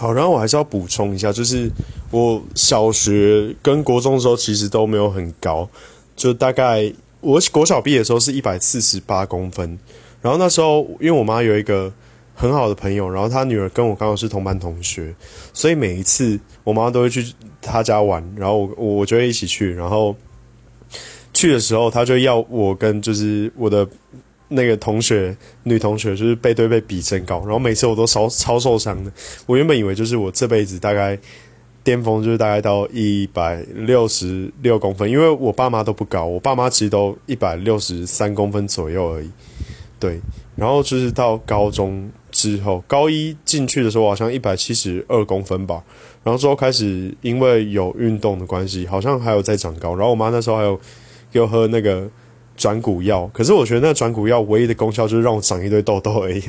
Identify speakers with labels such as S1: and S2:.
S1: 好，然后我还是要补充一下，就是我小学跟国中的时候其实都没有很高，就大概我国小毕业的时候是一百四十八公分，然后那时候因为我妈有一个很好的朋友，然后她女儿跟我刚好是同班同学，所以每一次我妈都会去她家玩，然后我我就会一起去，然后去的时候她就要我跟就是我的。那个同学，女同学就是背对背比身高，然后每次我都超超受伤的。我原本以为就是我这辈子大概巅峰就是大概到一百六十六公分，因为我爸妈都不高，我爸妈其实都一百六十三公分左右而已。对，然后就是到高中之后，高一进去的时候好像一百七十二公分吧，然后之后开始因为有运动的关系，好像还有在长高。然后我妈那时候还有给我喝那个。转骨药，可是我觉得那转骨药唯一的功效就是让我长一堆痘痘而已。